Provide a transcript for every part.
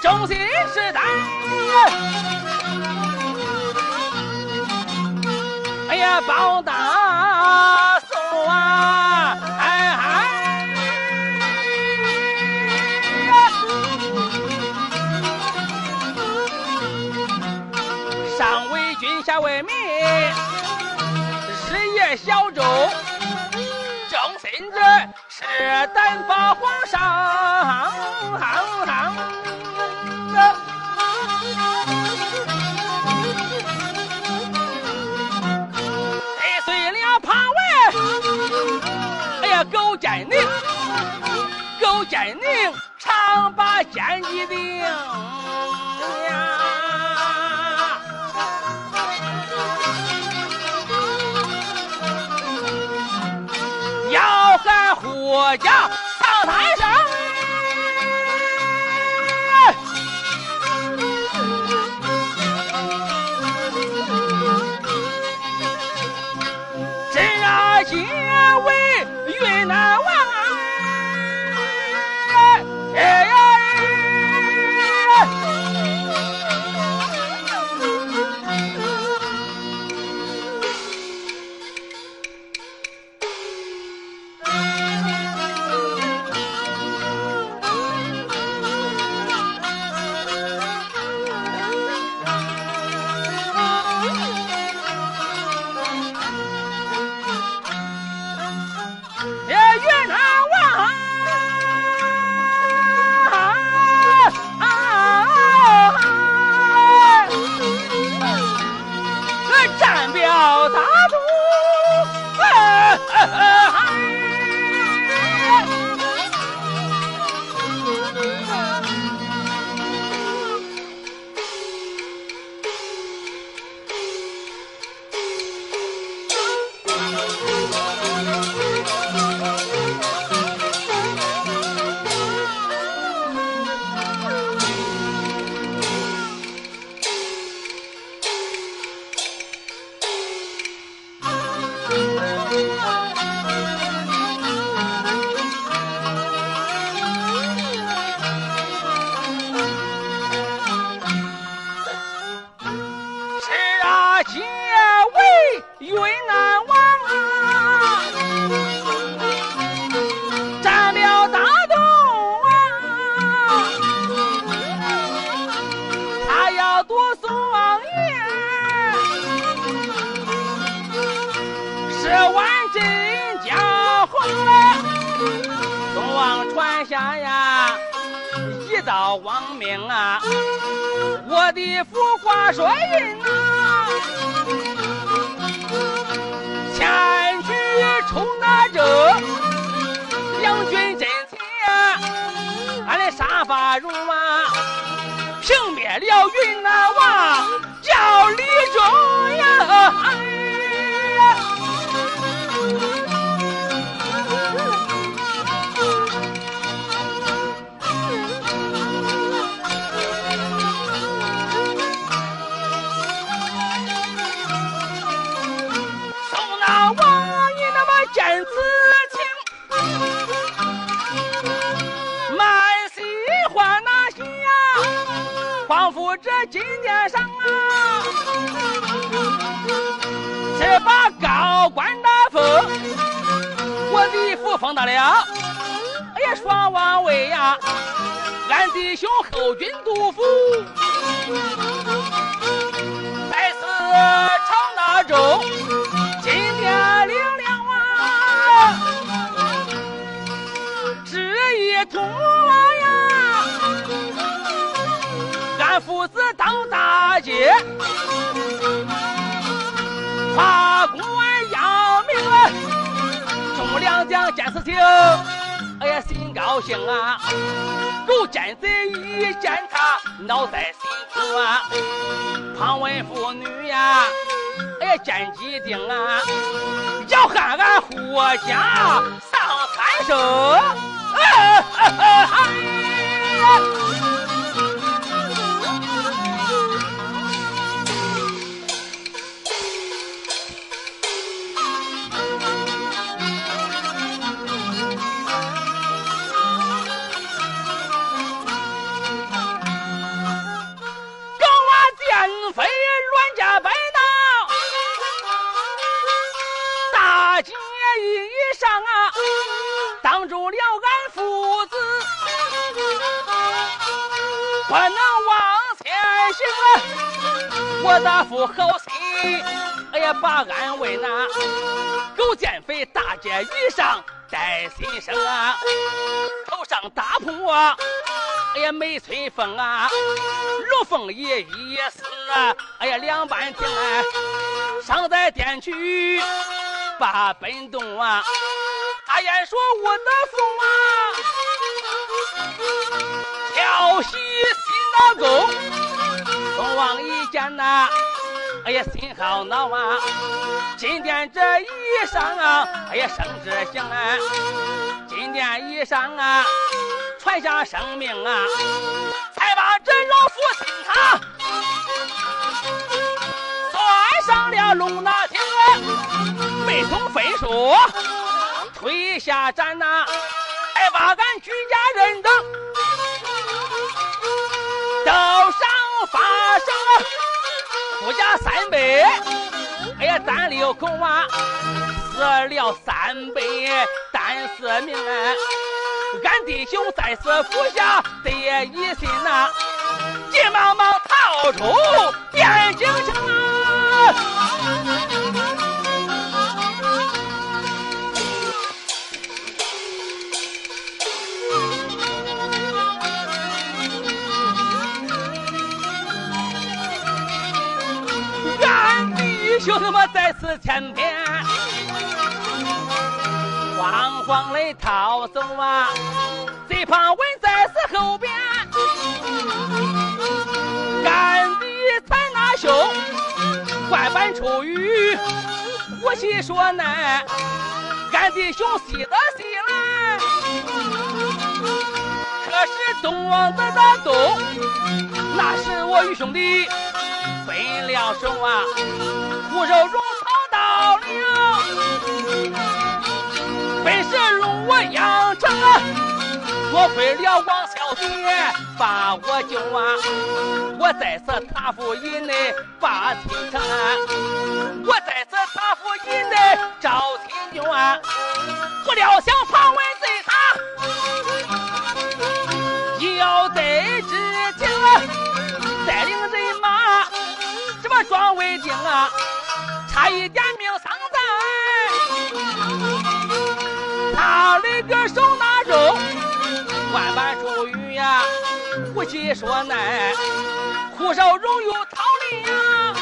忠心是胆。哎呀，包大宋啊！哎嗨！上为君，下为民，日夜小周，忠心者是胆发皇上。本领，常把奸计定。要喊胡家我的父挂帅印呐，前去冲那这两军阵前，俺的杀伐如麻，平灭了云南王，叫李忠呀！这金殿上啊，是把高官大封，我的父封得了，哎呀，双王位呀，俺弟兄后军督府。在此朝那州，今天领了啊，旨意通，父子当大街，跨关要命啊！众良将见此情，哎呀，心高兴啊！狗奸贼一见他，恼在心头啊！旁问妇女呀，哎呀，见机定啊，要喊俺胡家上三生。哎哎哎我的父好心，哎呀，把俺为那狗见肥，大街衣裳带心生啊，头上大破啊，哎呀，没吹风啊，如凤也一丝啊，哎呀，两半天啊，上在殿去把本动啊。大雁说：“我的父啊，挑喜新老狗，凤凰一见呐，哎呀，心好恼啊！今天这衣裳啊，哎呀，生之行啊，今天衣裳啊，传下生命啊，才把这老夫亲他算上了龙那天，没通分数。”推下斩呐，还把俺举家人等我家三辈，哎呀，单六口娃，死了三辈，单是命，俺弟兄在此府下得一心呐，急忙忙逃出汴京城。兄弟们在此前边，慌慌的逃走啊！最怕问在此后边，俺的才那兄万般出狱，我心说呢，俺弟兄喜得喜来，可是东王子的东，那是我与兄弟分了手啊！骨肉荣草到了，本是龙我养成，多亏了王小姐把我救啊！我在此塔府以内把亲成，我在此塔府以内招亲眷，不料想旁问罪他，要得知情，带领人马什么庄为定啊！他一点命丧在，他那个手拿肉，万般出狱呀！无计说奈，苦少荣又逃离呀！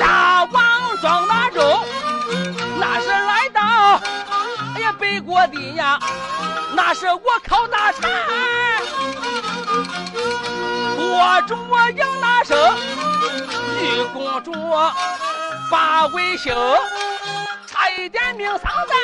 大王庄那肉，哎呀北国的呀，那是我靠大柴，我中我迎那生。玉公主把维修，差一点命丧在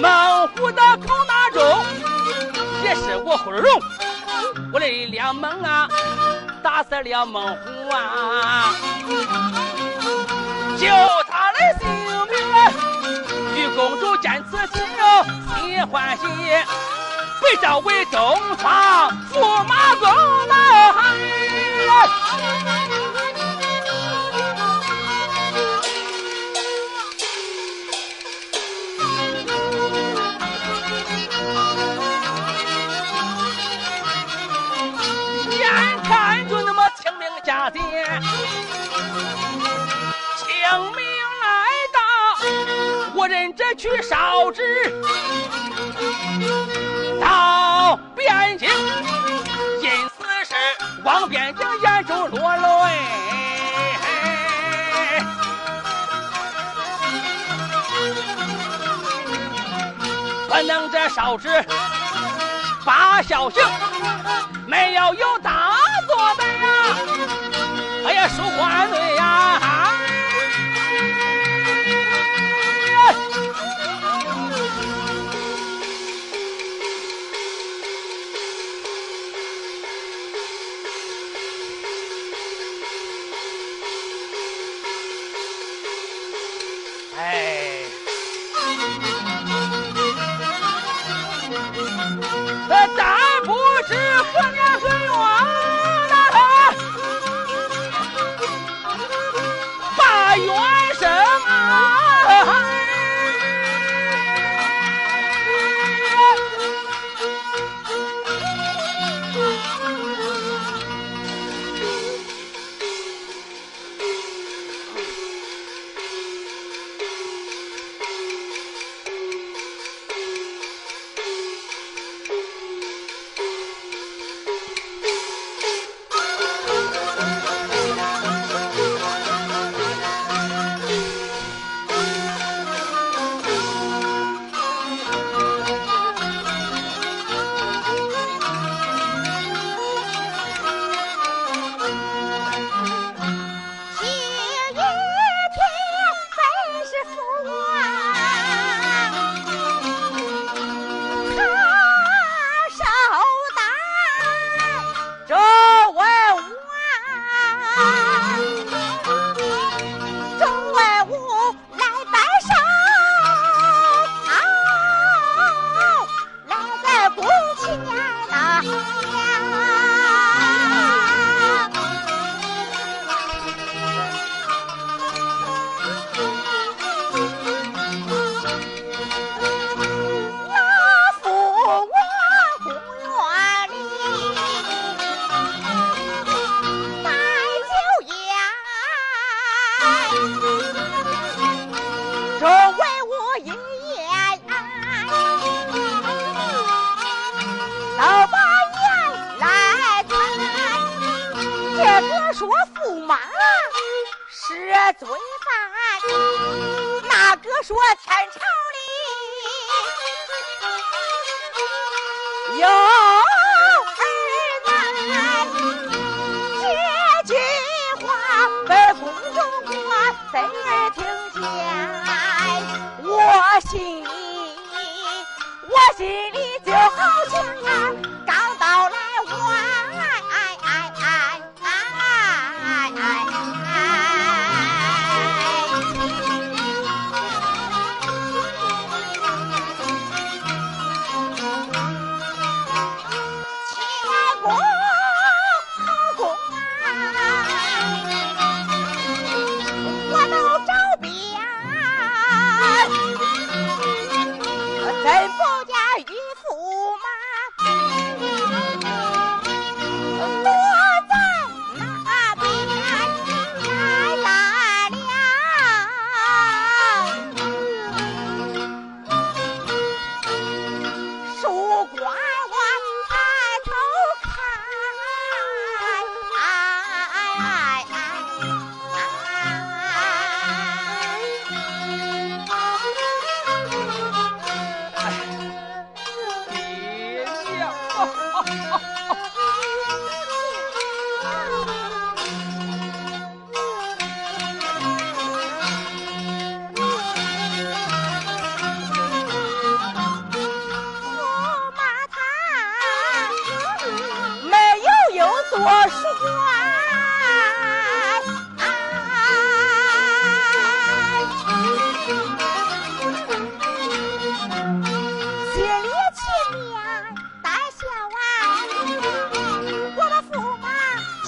猛虎的口那中，也是我胡荣，我的两猛啊，打死了猛虎啊，公主见此心欢喜被朝为东方驸马做呐眼看着那么清明佳节我认真去烧纸到汴京。望边疆，眼中落泪，不能这烧纸把孝行，没有有大作的呀！哎呀，书官队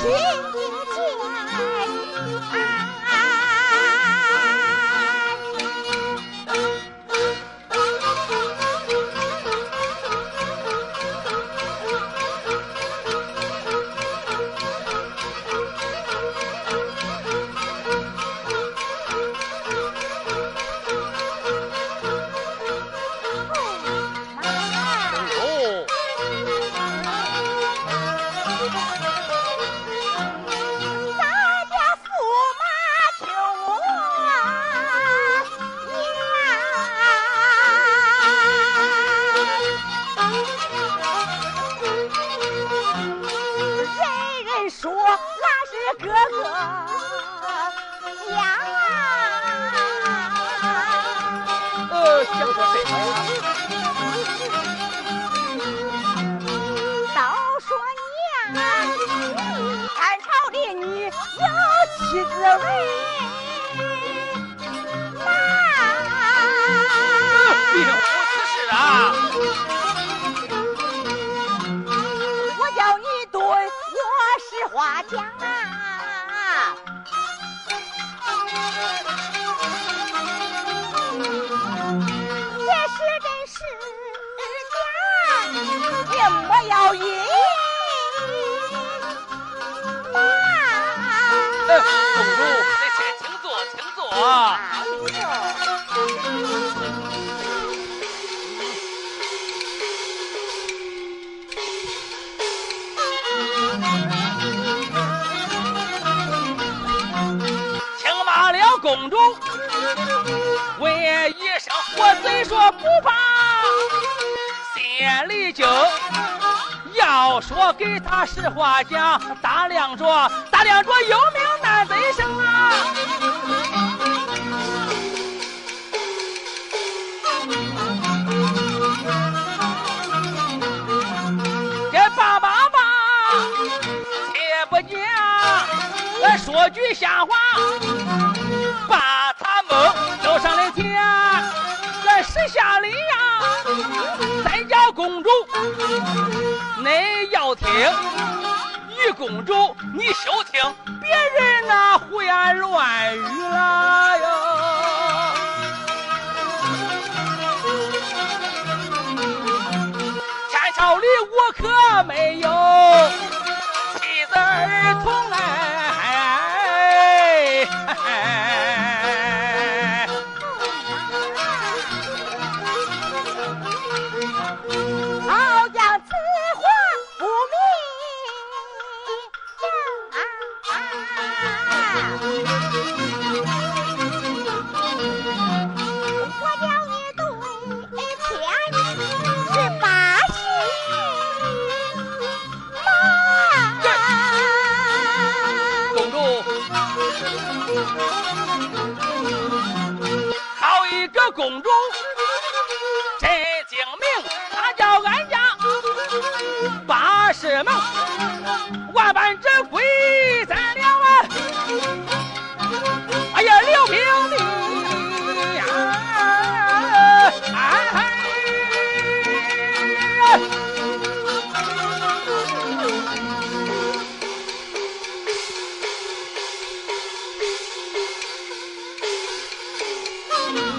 亲是哥哥呀，呃，想说谁呀？都说娘，天朝的女有妻子为难。无此事啊！假，也莫要隐呃，公主，你先请坐，请坐。请骂了公主，问一声，我虽说不怕，心里就要说给他实话讲。打量着，打量着有名难得生啊！这爸爸爸，且不讲，呃说句瞎话，把他们都上了天，在石下里呀，再叫公主，恁要听，于公主你休听，别人那胡言乱语了哟。天朝里我可没有妻子儿 Bye.